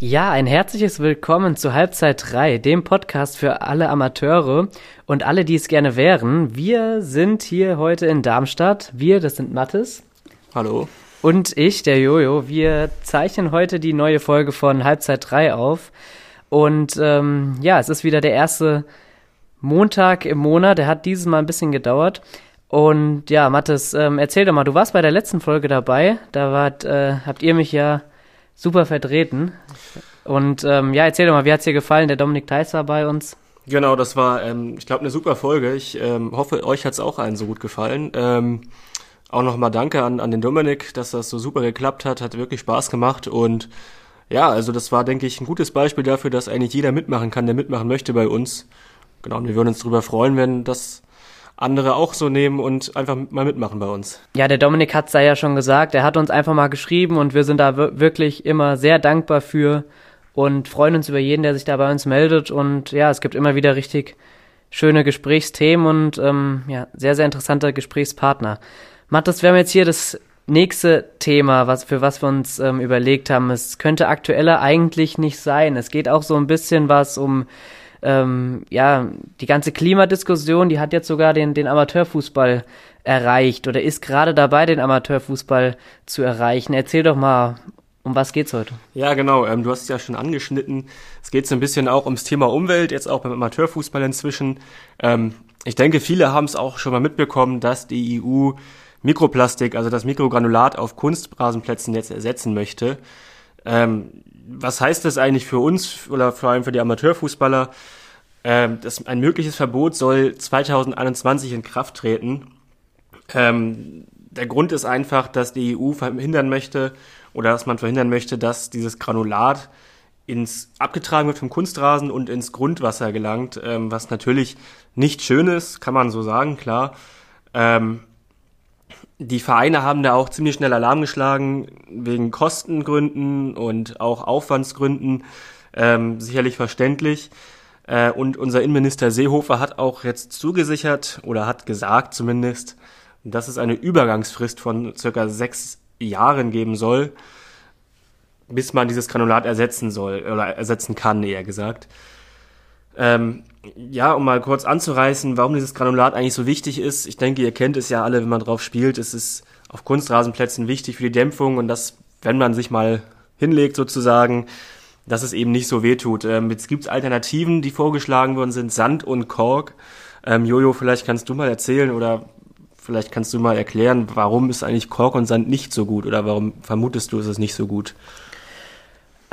Ja, ein herzliches Willkommen zu Halbzeit 3, dem Podcast für alle Amateure und alle, die es gerne wären. Wir sind hier heute in Darmstadt. Wir, das sind Mattes. Hallo. Und ich, der Jojo. Wir zeichnen heute die neue Folge von Halbzeit 3 auf. Und ähm, ja, es ist wieder der erste Montag im Monat. Der hat dieses Mal ein bisschen gedauert. Und ja, Mattes, ähm, erzähl doch mal, du warst bei der letzten Folge dabei. Da wart, äh, habt ihr mich ja super vertreten. Und ähm, ja, erzähl doch mal, wie hat's dir gefallen? Der Dominik Theiss war bei uns. Genau, das war, ähm, ich glaube, eine super Folge. Ich ähm, hoffe, euch hat's auch allen so gut gefallen. Ähm, auch nochmal danke an, an den Dominik, dass das so super geklappt hat. Hat wirklich Spaß gemacht. Und ja, also das war, denke ich, ein gutes Beispiel dafür, dass eigentlich jeder mitmachen kann, der mitmachen möchte bei uns. Genau, und wir würden uns darüber freuen, wenn das andere auch so nehmen und einfach mal mitmachen bei uns. Ja, der Dominik hat's da ja schon gesagt. Er hat uns einfach mal geschrieben und wir sind da wirklich immer sehr dankbar für und freuen uns über jeden, der sich da bei uns meldet. Und ja, es gibt immer wieder richtig schöne Gesprächsthemen und ähm, ja, sehr, sehr interessante Gesprächspartner. Mathis, wir haben jetzt hier das nächste Thema, was, für was wir uns ähm, überlegt haben. Es könnte aktueller eigentlich nicht sein. Es geht auch so ein bisschen was um ähm, ja, die ganze Klimadiskussion, die hat jetzt sogar den, den Amateurfußball erreicht oder ist gerade dabei, den Amateurfußball zu erreichen. Erzähl doch mal, um was geht's heute? Ja, genau. Ähm, du hast es ja schon angeschnitten. Es geht so ein bisschen auch ums Thema Umwelt, jetzt auch beim Amateurfußball inzwischen. Ähm, ich denke, viele haben es auch schon mal mitbekommen, dass die EU Mikroplastik, also das Mikrogranulat auf Kunstrasenplätzen jetzt ersetzen möchte. Ähm, was heißt das eigentlich für uns oder vor allem für die Amateurfußballer? Ähm, das, ein mögliches Verbot soll 2021 in Kraft treten. Ähm, der Grund ist einfach, dass die EU verhindern möchte oder dass man verhindern möchte, dass dieses Granulat ins abgetragen wird vom Kunstrasen und ins Grundwasser gelangt, ähm, was natürlich nicht schön ist, kann man so sagen, klar. Ähm, die Vereine haben da auch ziemlich schnell Alarm geschlagen, wegen Kostengründen und auch Aufwandsgründen, ähm, sicherlich verständlich. Äh, und unser Innenminister Seehofer hat auch jetzt zugesichert oder hat gesagt zumindest, dass es eine Übergangsfrist von circa sechs Jahren geben soll, bis man dieses Granulat ersetzen soll oder ersetzen kann, eher gesagt. Ähm, ja, um mal kurz anzureißen, warum dieses Granulat eigentlich so wichtig ist. Ich denke, ihr kennt es ja alle, wenn man drauf spielt. Es ist auf Kunstrasenplätzen wichtig für die Dämpfung und das, wenn man sich mal hinlegt sozusagen, dass es eben nicht so weh tut. Ähm, jetzt gibt's Alternativen, die vorgeschlagen worden sind, Sand und Kork. Ähm, Jojo, vielleicht kannst du mal erzählen oder vielleicht kannst du mal erklären, warum ist eigentlich Kork und Sand nicht so gut oder warum vermutest du, ist es nicht so gut?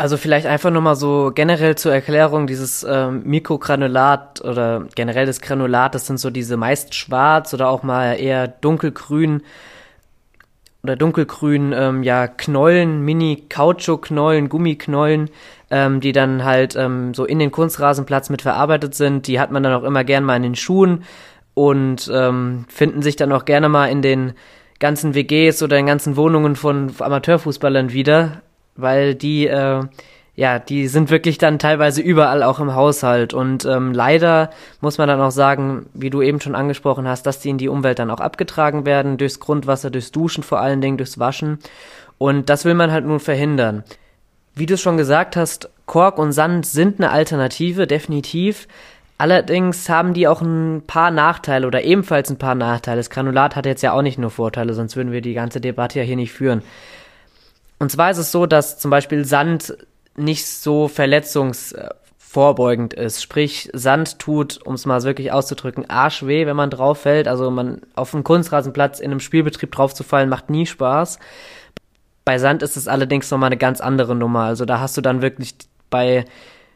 Also vielleicht einfach nochmal so generell zur Erklärung, dieses ähm, Mikrogranulat oder generell das Granulat, das sind so diese meist schwarz oder auch mal eher dunkelgrün oder dunkelgrün, ähm, ja, Knollen, Mini-Kautschuk-Knollen, Gummiknollen, ähm, die dann halt ähm, so in den Kunstrasenplatz mit verarbeitet sind. Die hat man dann auch immer gern mal in den Schuhen und ähm, finden sich dann auch gerne mal in den ganzen WGs oder in ganzen Wohnungen von Amateurfußballern wieder weil die, äh, ja, die sind wirklich dann teilweise überall auch im Haushalt. Und ähm, leider muss man dann auch sagen, wie du eben schon angesprochen hast, dass die in die Umwelt dann auch abgetragen werden, durchs Grundwasser, durchs Duschen vor allen Dingen, durchs Waschen. Und das will man halt nun verhindern. Wie du schon gesagt hast, Kork und Sand sind eine Alternative, definitiv. Allerdings haben die auch ein paar Nachteile oder ebenfalls ein paar Nachteile. Das Granulat hat jetzt ja auch nicht nur Vorteile, sonst würden wir die ganze Debatte ja hier nicht führen. Und zwar ist es so, dass zum Beispiel Sand nicht so verletzungsvorbeugend ist. Sprich, Sand tut, um es mal wirklich auszudrücken, arschweh, wenn man drauf fällt. Also man auf einem Kunstrasenplatz in einem Spielbetrieb draufzufallen, macht nie Spaß. Bei Sand ist es allerdings nochmal eine ganz andere Nummer. Also da hast du dann wirklich bei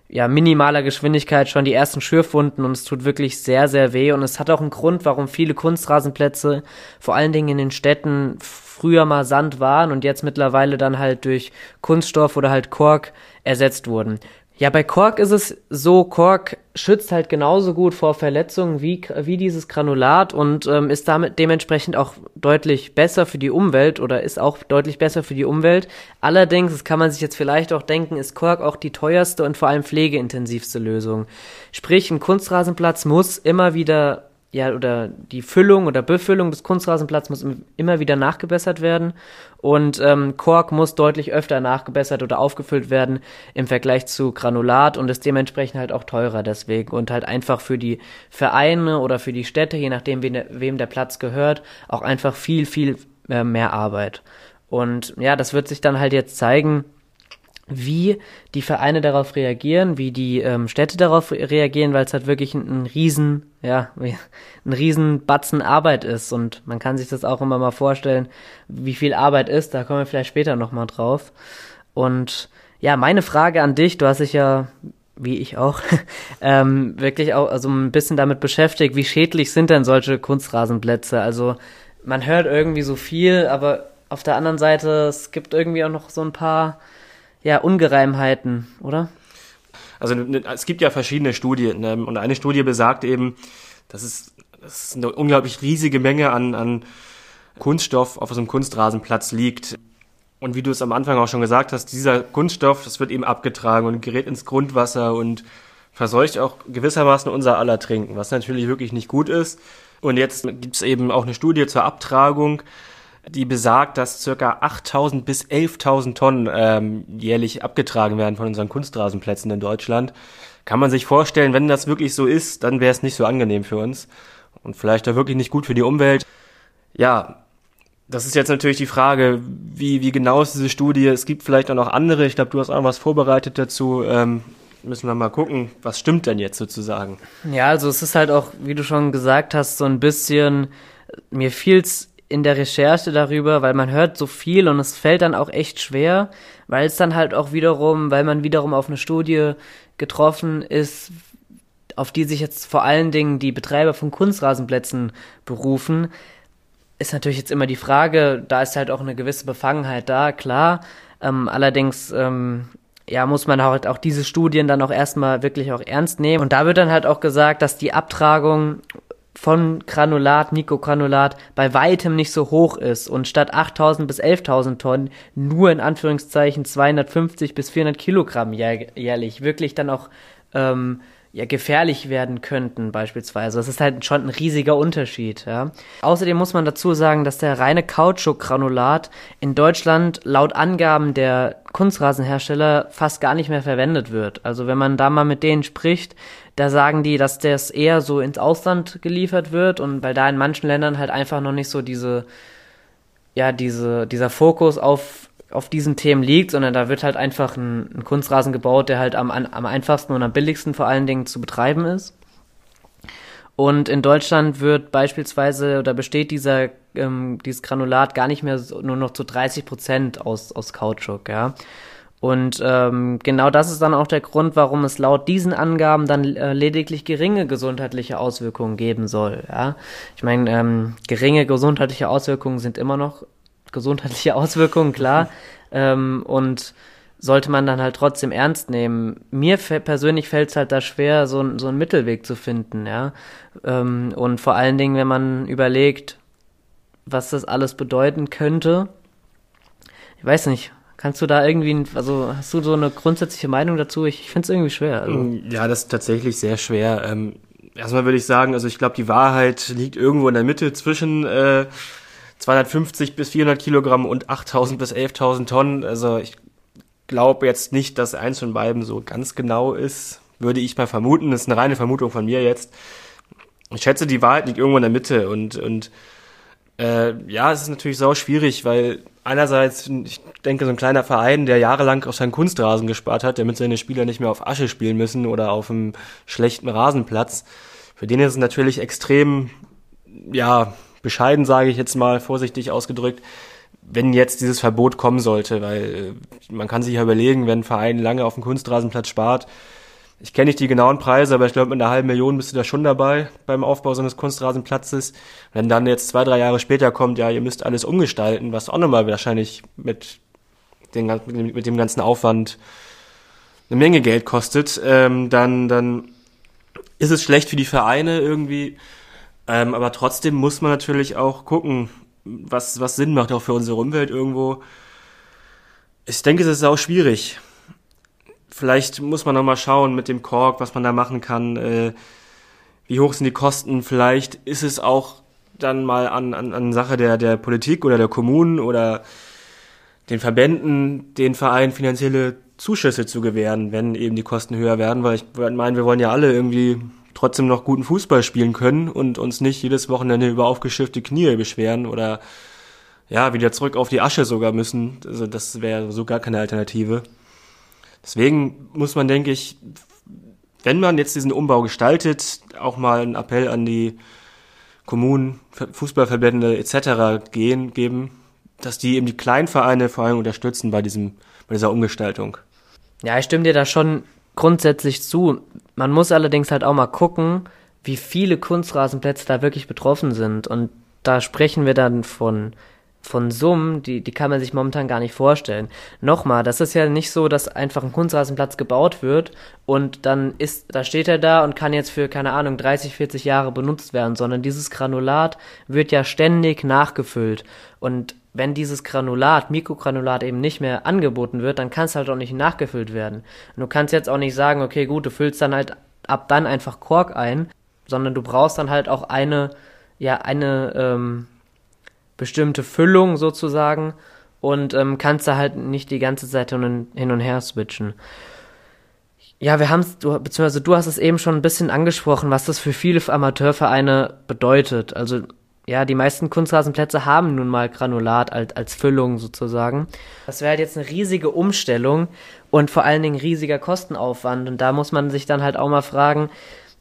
ja, minimaler Geschwindigkeit schon die ersten Schürfwunden und es tut wirklich sehr, sehr weh. Und es hat auch einen Grund, warum viele Kunstrasenplätze, vor allen Dingen in den Städten, früher mal Sand waren und jetzt mittlerweile dann halt durch Kunststoff oder halt Kork ersetzt wurden. Ja, bei Kork ist es so, Kork schützt halt genauso gut vor Verletzungen wie, wie dieses Granulat und ähm, ist damit dementsprechend auch deutlich besser für die Umwelt oder ist auch deutlich besser für die Umwelt. Allerdings, das kann man sich jetzt vielleicht auch denken, ist Kork auch die teuerste und vor allem pflegeintensivste Lösung. Sprich, ein Kunstrasenplatz muss immer wieder ja, oder die Füllung oder Befüllung des Kunstrasenplatzes muss immer wieder nachgebessert werden. Und ähm, Kork muss deutlich öfter nachgebessert oder aufgefüllt werden im Vergleich zu Granulat und ist dementsprechend halt auch teurer deswegen. Und halt einfach für die Vereine oder für die Städte, je nachdem, wem der Platz gehört, auch einfach viel, viel äh, mehr Arbeit. Und ja, das wird sich dann halt jetzt zeigen, wie die Vereine darauf reagieren, wie die ähm, Städte darauf reagieren, weil es halt wirklich ein, ein riesen, ja, ein riesen Batzen Arbeit ist und man kann sich das auch immer mal vorstellen, wie viel Arbeit ist, da kommen wir vielleicht später nochmal drauf. Und ja, meine Frage an dich, du hast dich ja, wie ich auch, ähm, wirklich auch also ein bisschen damit beschäftigt, wie schädlich sind denn solche Kunstrasenplätze? Also man hört irgendwie so viel, aber auf der anderen Seite, es gibt irgendwie auch noch so ein paar ja, Ungereimheiten, oder? Also es gibt ja verschiedene Studien ne? und eine Studie besagt eben, dass es, dass es eine unglaublich riesige Menge an, an Kunststoff auf so einem Kunstrasenplatz liegt. Und wie du es am Anfang auch schon gesagt hast, dieser Kunststoff, das wird eben abgetragen und gerät ins Grundwasser und verseucht auch gewissermaßen unser aller Trinken, was natürlich wirklich nicht gut ist. Und jetzt gibt es eben auch eine Studie zur Abtragung die besagt, dass circa 8.000 bis 11.000 Tonnen ähm, jährlich abgetragen werden von unseren Kunstrasenplätzen in Deutschland. Kann man sich vorstellen, wenn das wirklich so ist, dann wäre es nicht so angenehm für uns und vielleicht auch wirklich nicht gut für die Umwelt. Ja, das ist jetzt natürlich die Frage, wie, wie genau ist diese Studie? Es gibt vielleicht auch noch andere. Ich glaube, du hast auch was vorbereitet dazu. Ähm, müssen wir mal gucken, was stimmt denn jetzt sozusagen? Ja, also es ist halt auch, wie du schon gesagt hast, so ein bisschen, mir fiel's in der Recherche darüber, weil man hört so viel und es fällt dann auch echt schwer, weil es dann halt auch wiederum, weil man wiederum auf eine Studie getroffen ist, auf die sich jetzt vor allen Dingen die Betreiber von Kunstrasenplätzen berufen, ist natürlich jetzt immer die Frage, da ist halt auch eine gewisse Befangenheit da, klar. Ähm, allerdings ähm, ja, muss man halt auch diese Studien dann auch erstmal wirklich auch ernst nehmen. Und da wird dann halt auch gesagt, dass die Abtragung von Granulat, Mikrogranulat bei weitem nicht so hoch ist und statt 8000 bis 11.000 Tonnen nur in Anführungszeichen 250 bis 400 Kilogramm jährlich wirklich dann auch ähm, ja, gefährlich werden könnten beispielsweise. Das ist halt schon ein riesiger Unterschied. Ja. Außerdem muss man dazu sagen, dass der reine Kautschukgranulat in Deutschland laut Angaben der Kunstrasenhersteller fast gar nicht mehr verwendet wird. Also wenn man da mal mit denen spricht, da sagen die, dass das eher so ins Ausland geliefert wird und weil da in manchen Ländern halt einfach noch nicht so diese, ja, diese, dieser Fokus auf, auf diesen Themen liegt, sondern da wird halt einfach ein, ein Kunstrasen gebaut, der halt am, am einfachsten und am billigsten vor allen Dingen zu betreiben ist. Und in Deutschland wird beispielsweise oder besteht dieser ähm, dieses Granulat gar nicht mehr so, nur noch zu 30 Prozent aus aus Kautschuk, ja. Und ähm, genau das ist dann auch der Grund, warum es laut diesen Angaben dann äh, lediglich geringe gesundheitliche Auswirkungen geben soll. Ja? Ich meine, ähm, geringe gesundheitliche Auswirkungen sind immer noch gesundheitliche Auswirkungen, klar. ähm, und sollte man dann halt trotzdem ernst nehmen. Mir persönlich fällt es halt da schwer, so, so einen Mittelweg zu finden, ja. Ähm, und vor allen Dingen, wenn man überlegt, was das alles bedeuten könnte. Ich weiß nicht, Kannst du da irgendwie, also hast du so eine grundsätzliche Meinung dazu? Ich, ich finde es irgendwie schwer. Also. Mm, ja, das ist tatsächlich sehr schwer. Ähm, erstmal würde ich sagen, also ich glaube, die Wahrheit liegt irgendwo in der Mitte zwischen äh, 250 bis 400 Kilogramm und 8000 bis 11.000 Tonnen. Also ich glaube jetzt nicht, dass eins von beiden so ganz genau ist. Würde ich mal vermuten. Das ist eine reine Vermutung von mir jetzt. Ich schätze, die Wahrheit liegt irgendwo in der Mitte und, und äh, ja, es ist natürlich sau schwierig, weil einerseits, ich denke, so ein kleiner Verein, der jahrelang auf seinen Kunstrasen gespart hat, damit seine Spieler nicht mehr auf Asche spielen müssen oder auf einem schlechten Rasenplatz, für den ist es natürlich extrem, ja, bescheiden, sage ich jetzt mal, vorsichtig ausgedrückt, wenn jetzt dieses Verbot kommen sollte, weil äh, man kann sich ja überlegen, wenn ein Verein lange auf dem Kunstrasenplatz spart, ich kenne nicht die genauen Preise, aber ich glaube, mit einer halben Million bist du da schon dabei beim Aufbau so eines Kunstrasenplatzes. Wenn dann jetzt zwei, drei Jahre später kommt, ja, ihr müsst alles umgestalten, was auch nochmal wahrscheinlich mit, den, mit dem ganzen Aufwand eine Menge Geld kostet, ähm, dann, dann ist es schlecht für die Vereine irgendwie. Ähm, aber trotzdem muss man natürlich auch gucken, was, was Sinn macht auch für unsere Umwelt irgendwo. Ich denke, es ist auch schwierig vielleicht muss man noch mal schauen mit dem Kork, was man da machen kann. Äh, Wie hoch sind die Kosten? Vielleicht ist es auch dann mal an, an, an Sache der, der Politik oder der Kommunen oder den Verbänden, den Vereinen finanzielle Zuschüsse zu gewähren, wenn eben die Kosten höher werden, weil ich meine, wir wollen ja alle irgendwie trotzdem noch guten Fußball spielen können und uns nicht jedes Wochenende über aufgeschiffte Knie beschweren oder ja, wieder zurück auf die Asche sogar müssen. Also das wäre so gar keine Alternative. Deswegen muss man, denke ich, wenn man jetzt diesen Umbau gestaltet, auch mal einen Appell an die Kommunen, Fußballverbände etc. gehen, geben, dass die eben die kleinen Vereine vor allem unterstützen bei diesem, bei dieser Umgestaltung. Ja, ich stimme dir da schon grundsätzlich zu. Man muss allerdings halt auch mal gucken, wie viele Kunstrasenplätze da wirklich betroffen sind. Und da sprechen wir dann von von Summen, die, die kann man sich momentan gar nicht vorstellen. Nochmal, das ist ja nicht so, dass einfach ein Kunstrasenplatz gebaut wird und dann ist, da steht er da und kann jetzt für, keine Ahnung, 30, 40 Jahre benutzt werden, sondern dieses Granulat wird ja ständig nachgefüllt. Und wenn dieses Granulat, Mikrogranulat eben nicht mehr angeboten wird, dann kann es halt auch nicht nachgefüllt werden. Und du kannst jetzt auch nicht sagen, okay, gut, du füllst dann halt ab dann einfach Kork ein, sondern du brauchst dann halt auch eine, ja, eine, ähm, bestimmte Füllung sozusagen und ähm, kannst da halt nicht die ganze Zeit hin und her switchen. Ja, wir haben es, beziehungsweise du hast es eben schon ein bisschen angesprochen, was das für viele Amateurvereine bedeutet. Also ja, die meisten Kunstrasenplätze haben nun mal Granulat als, als Füllung sozusagen. Das wäre halt jetzt eine riesige Umstellung und vor allen Dingen riesiger Kostenaufwand. Und da muss man sich dann halt auch mal fragen,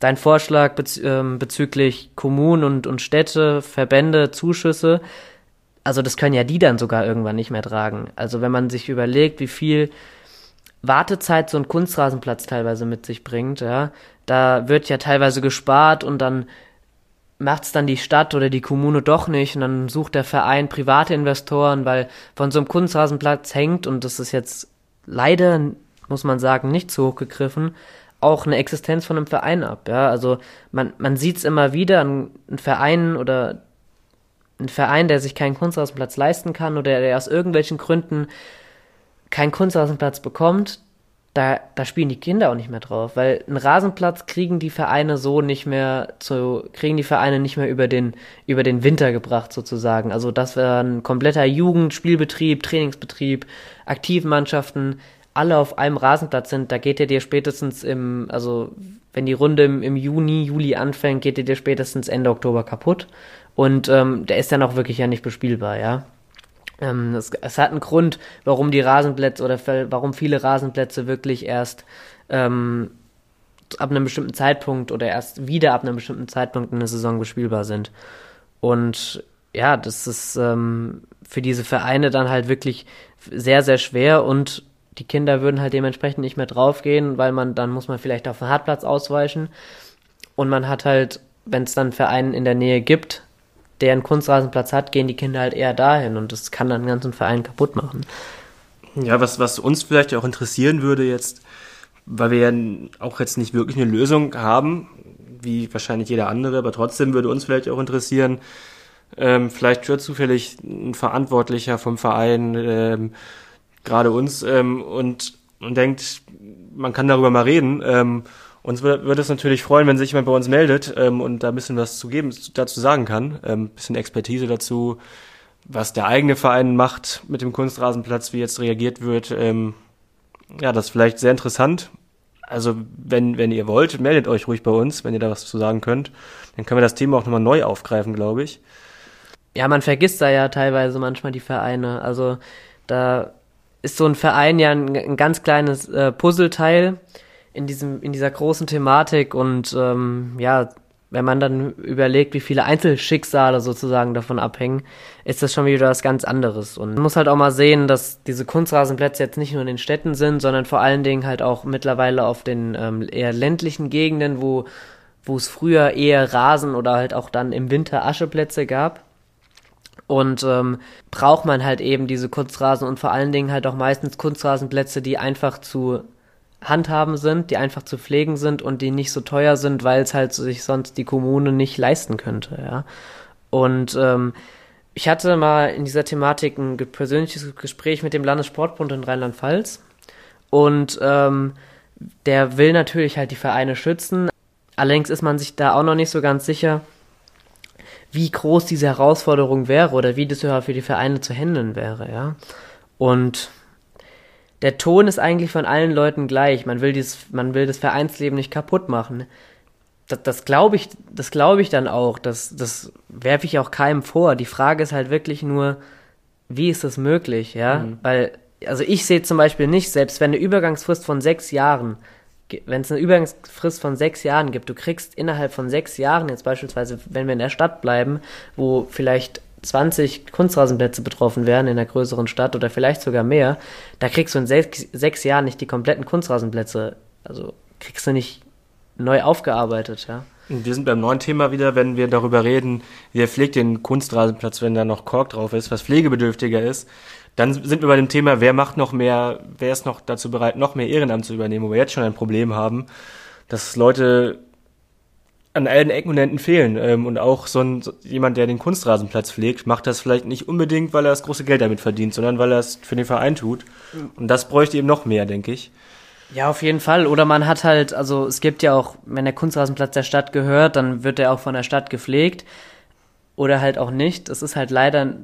dein Vorschlag bez ähm, bezüglich Kommunen und, und Städte, Verbände, Zuschüsse, also das können ja die dann sogar irgendwann nicht mehr tragen. Also wenn man sich überlegt, wie viel Wartezeit so ein Kunstrasenplatz teilweise mit sich bringt, ja, da wird ja teilweise gespart und dann macht's dann die Stadt oder die Kommune doch nicht und dann sucht der Verein private Investoren, weil von so einem Kunstrasenplatz hängt und das ist jetzt leider, muss man sagen, nicht zu hoch gegriffen, auch eine Existenz von einem Verein ab. Ja, also man, man sieht es immer wieder, ein, ein Verein oder ein Verein, der sich keinen Kunstrasenplatz leisten kann oder der aus irgendwelchen Gründen keinen Kunstrasenplatz bekommt, da, da spielen die Kinder auch nicht mehr drauf, weil einen Rasenplatz kriegen die Vereine so nicht mehr zu, kriegen die Vereine nicht mehr über den, über den Winter gebracht sozusagen. Also das wäre ein kompletter Jugendspielbetrieb, Trainingsbetrieb, Aktivmannschaften, alle auf einem Rasenplatz sind, da geht ihr dir spätestens im, also wenn die Runde im, im Juni, Juli anfängt, geht ihr dir spätestens Ende Oktober kaputt. Und ähm, der ist dann auch wirklich ja nicht bespielbar, ja. Ähm, es, es hat einen Grund, warum die Rasenplätze oder warum viele Rasenplätze wirklich erst ähm, ab einem bestimmten Zeitpunkt oder erst wieder ab einem bestimmten Zeitpunkt in der Saison bespielbar sind. Und ja, das ist ähm, für diese Vereine dann halt wirklich sehr, sehr schwer und die Kinder würden halt dementsprechend nicht mehr draufgehen, weil man, dann muss man vielleicht auf den Hartplatz ausweichen. Und man hat halt, wenn es dann Vereine in der Nähe gibt, der einen Kunstrasenplatz hat, gehen die Kinder halt eher dahin und das kann dann den ganzen Verein kaputt machen. Ja, was, was uns vielleicht auch interessieren würde jetzt, weil wir ja auch jetzt nicht wirklich eine Lösung haben, wie wahrscheinlich jeder andere, aber trotzdem würde uns vielleicht auch interessieren, ähm, vielleicht hört zufällig ein Verantwortlicher vom Verein ähm, gerade uns ähm, und, und denkt, man kann darüber mal reden. Ähm, uns würde es natürlich freuen, wenn sich jemand bei uns meldet ähm, und da ein bisschen was zu geben, dazu sagen kann. Ähm, bisschen Expertise dazu, was der eigene Verein macht mit dem Kunstrasenplatz, wie jetzt reagiert wird. Ähm, ja, das ist vielleicht sehr interessant. Also, wenn, wenn ihr wollt, meldet euch ruhig bei uns, wenn ihr da was zu sagen könnt. Dann können wir das Thema auch nochmal neu aufgreifen, glaube ich. Ja, man vergisst da ja teilweise manchmal die Vereine. Also, da ist so ein Verein ja ein, ein ganz kleines äh, Puzzleteil in diesem in dieser großen Thematik und ähm, ja wenn man dann überlegt, wie viele Einzelschicksale sozusagen davon abhängen, ist das schon wieder was ganz anderes. Und man muss halt auch mal sehen, dass diese Kunstrasenplätze jetzt nicht nur in den Städten sind, sondern vor allen Dingen halt auch mittlerweile auf den ähm, eher ländlichen Gegenden, wo wo es früher eher Rasen oder halt auch dann im Winter Ascheplätze gab. Und ähm, braucht man halt eben diese Kunstrasen und vor allen Dingen halt auch meistens Kunstrasenplätze, die einfach zu handhaben sind, die einfach zu pflegen sind und die nicht so teuer sind, weil es halt sich sonst die Kommune nicht leisten könnte, ja. Und ähm, ich hatte mal in dieser Thematik ein persönliches Gespräch mit dem Landessportbund in Rheinland-Pfalz und ähm, der will natürlich halt die Vereine schützen, allerdings ist man sich da auch noch nicht so ganz sicher, wie groß diese Herausforderung wäre oder wie das für die Vereine zu handeln wäre, ja. Und der Ton ist eigentlich von allen Leuten gleich. Man will dieses, man will das Vereinsleben nicht kaputt machen. Das, das glaube ich, das glaube ich dann auch. Das, das werfe ich auch keinem vor. Die Frage ist halt wirklich nur, wie ist das möglich, ja? Mhm. Weil, also ich sehe zum Beispiel nicht, selbst wenn eine Übergangsfrist von sechs Jahren wenn es eine Übergangsfrist von sechs Jahren gibt, du kriegst innerhalb von sechs Jahren, jetzt beispielsweise, wenn wir in der Stadt bleiben, wo vielleicht 20 Kunstrasenplätze betroffen wären in einer größeren Stadt oder vielleicht sogar mehr, da kriegst du in sechs, sechs Jahren nicht die kompletten Kunstrasenplätze, also kriegst du nicht neu aufgearbeitet, ja. Wir sind beim neuen Thema wieder, wenn wir darüber reden, wer pflegt den Kunstrasenplatz, wenn da noch Kork drauf ist, was pflegebedürftiger ist. Dann sind wir bei dem Thema, wer macht noch mehr, wer ist noch dazu bereit, noch mehr Ehrenamt zu übernehmen, wo wir jetzt schon ein Problem haben, dass Leute an allen Ecken und Enden fehlen. Ähm, und auch so ein, jemand, der den Kunstrasenplatz pflegt, macht das vielleicht nicht unbedingt, weil er das große Geld damit verdient, sondern weil er es für den Verein tut. Und das bräuchte eben noch mehr, denke ich. Ja, auf jeden Fall. Oder man hat halt, also es gibt ja auch, wenn der Kunstrasenplatz der Stadt gehört, dann wird er auch von der Stadt gepflegt. Oder halt auch nicht. Es ist halt leider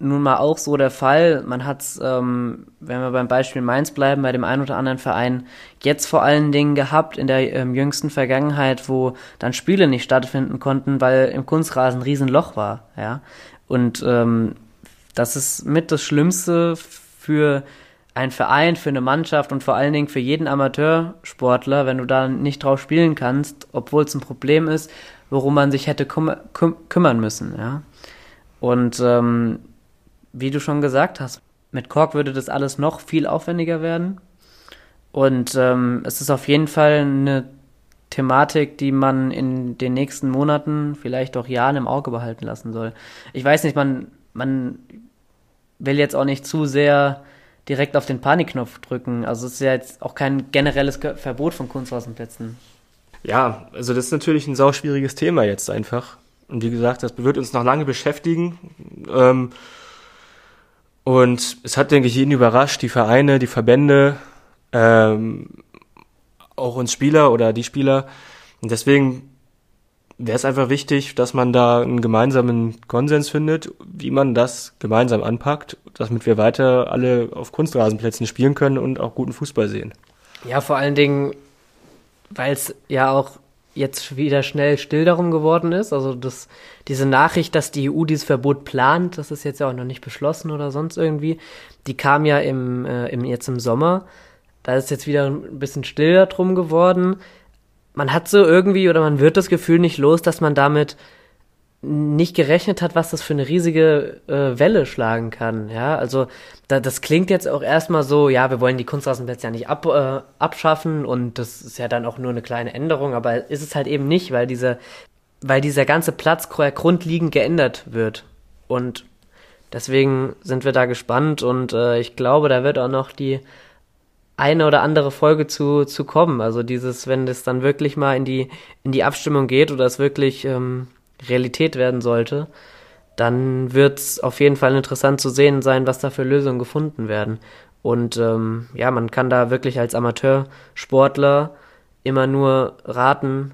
nun mal auch so der Fall. Man hat es, ähm, wenn wir beim Beispiel Mainz bleiben, bei dem einen oder anderen Verein jetzt vor allen Dingen gehabt in der ähm, jüngsten Vergangenheit, wo dann Spiele nicht stattfinden konnten, weil im Kunstrasen ein Riesenloch war. Ja, und ähm, das ist mit das Schlimmste für einen Verein, für eine Mannschaft und vor allen Dingen für jeden Amateursportler, wenn du da nicht drauf spielen kannst, obwohl es ein Problem ist, worum man sich hätte küm küm kümmern müssen. Ja, und ähm, wie du schon gesagt hast, mit Kork würde das alles noch viel aufwendiger werden. Und ähm, es ist auf jeden Fall eine Thematik, die man in den nächsten Monaten, vielleicht auch Jahren im Auge behalten lassen soll. Ich weiß nicht, man, man will jetzt auch nicht zu sehr direkt auf den Panikknopf drücken. Also es ist ja jetzt auch kein generelles Verbot von Kunstrasenplätzen. Ja, also das ist natürlich ein sauschwieriges Thema jetzt einfach. Und wie gesagt, das wird uns noch lange beschäftigen. Ähm, und es hat, denke ich, jeden überrascht, die Vereine, die Verbände, ähm, auch uns Spieler oder die Spieler. Und deswegen wäre es einfach wichtig, dass man da einen gemeinsamen Konsens findet, wie man das gemeinsam anpackt, damit wir weiter alle auf Kunstrasenplätzen spielen können und auch guten Fußball sehen. Ja, vor allen Dingen, weil es ja auch jetzt wieder schnell still darum geworden ist. Also das, diese Nachricht, dass die EU dieses Verbot plant, das ist jetzt ja auch noch nicht beschlossen oder sonst irgendwie, die kam ja im, äh, im, jetzt im Sommer. Da ist jetzt wieder ein bisschen still darum geworden. Man hat so irgendwie oder man wird das Gefühl nicht los, dass man damit nicht gerechnet hat, was das für eine riesige äh, Welle schlagen kann. Ja, also da, das klingt jetzt auch erstmal so, ja, wir wollen die Kunstrasenplätze ja nicht ab, äh, abschaffen und das ist ja dann auch nur eine kleine Änderung, aber ist es halt eben nicht, weil diese, weil dieser ganze Platz grundlegend geändert wird. Und deswegen sind wir da gespannt und äh, ich glaube, da wird auch noch die eine oder andere Folge zu, zu kommen. Also dieses, wenn das dann wirklich mal in die, in die Abstimmung geht oder es wirklich ähm, Realität werden sollte, dann wird es auf jeden Fall interessant zu sehen sein, was da für Lösungen gefunden werden. Und ähm, ja, man kann da wirklich als Amateursportler immer nur raten,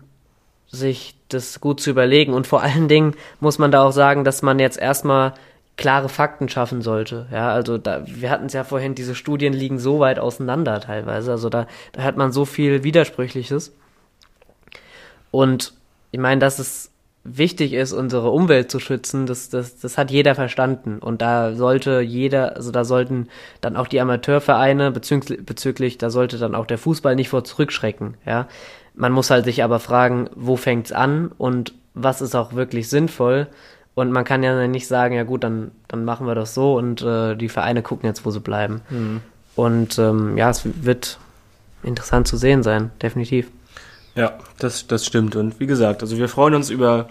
sich das gut zu überlegen. Und vor allen Dingen muss man da auch sagen, dass man jetzt erstmal klare Fakten schaffen sollte. Ja, also da, wir hatten es ja vorhin, diese Studien liegen so weit auseinander teilweise. Also da, da hat man so viel Widersprüchliches. Und ich meine, dass es wichtig ist, unsere Umwelt zu schützen, das, das, das hat jeder verstanden. Und da sollte jeder, also da sollten dann auch die Amateurvereine bezüglich, bezüglich da sollte dann auch der Fußball nicht vor zurückschrecken. Ja, man muss halt sich aber fragen, wo fängt's an und was ist auch wirklich sinnvoll. Und man kann ja nicht sagen, ja gut, dann, dann machen wir das so und äh, die Vereine gucken jetzt, wo sie bleiben. Mhm. Und ähm, ja, es wird interessant zu sehen sein, definitiv. Ja, das, das stimmt. Und wie gesagt, also wir freuen uns über,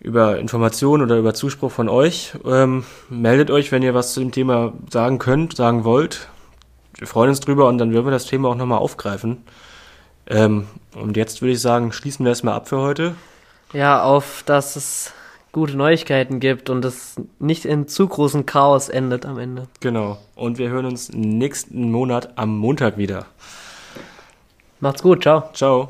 über Informationen oder über Zuspruch von euch. Ähm, meldet euch, wenn ihr was zu dem Thema sagen könnt, sagen wollt. Wir freuen uns drüber und dann werden wir das Thema auch nochmal aufgreifen. Ähm, und jetzt würde ich sagen, schließen wir erstmal ab für heute. Ja, auf, dass es gute Neuigkeiten gibt und es nicht in zu großen Chaos endet am Ende. Genau. Und wir hören uns nächsten Monat am Montag wieder. Macht's gut, ciao. Ciao.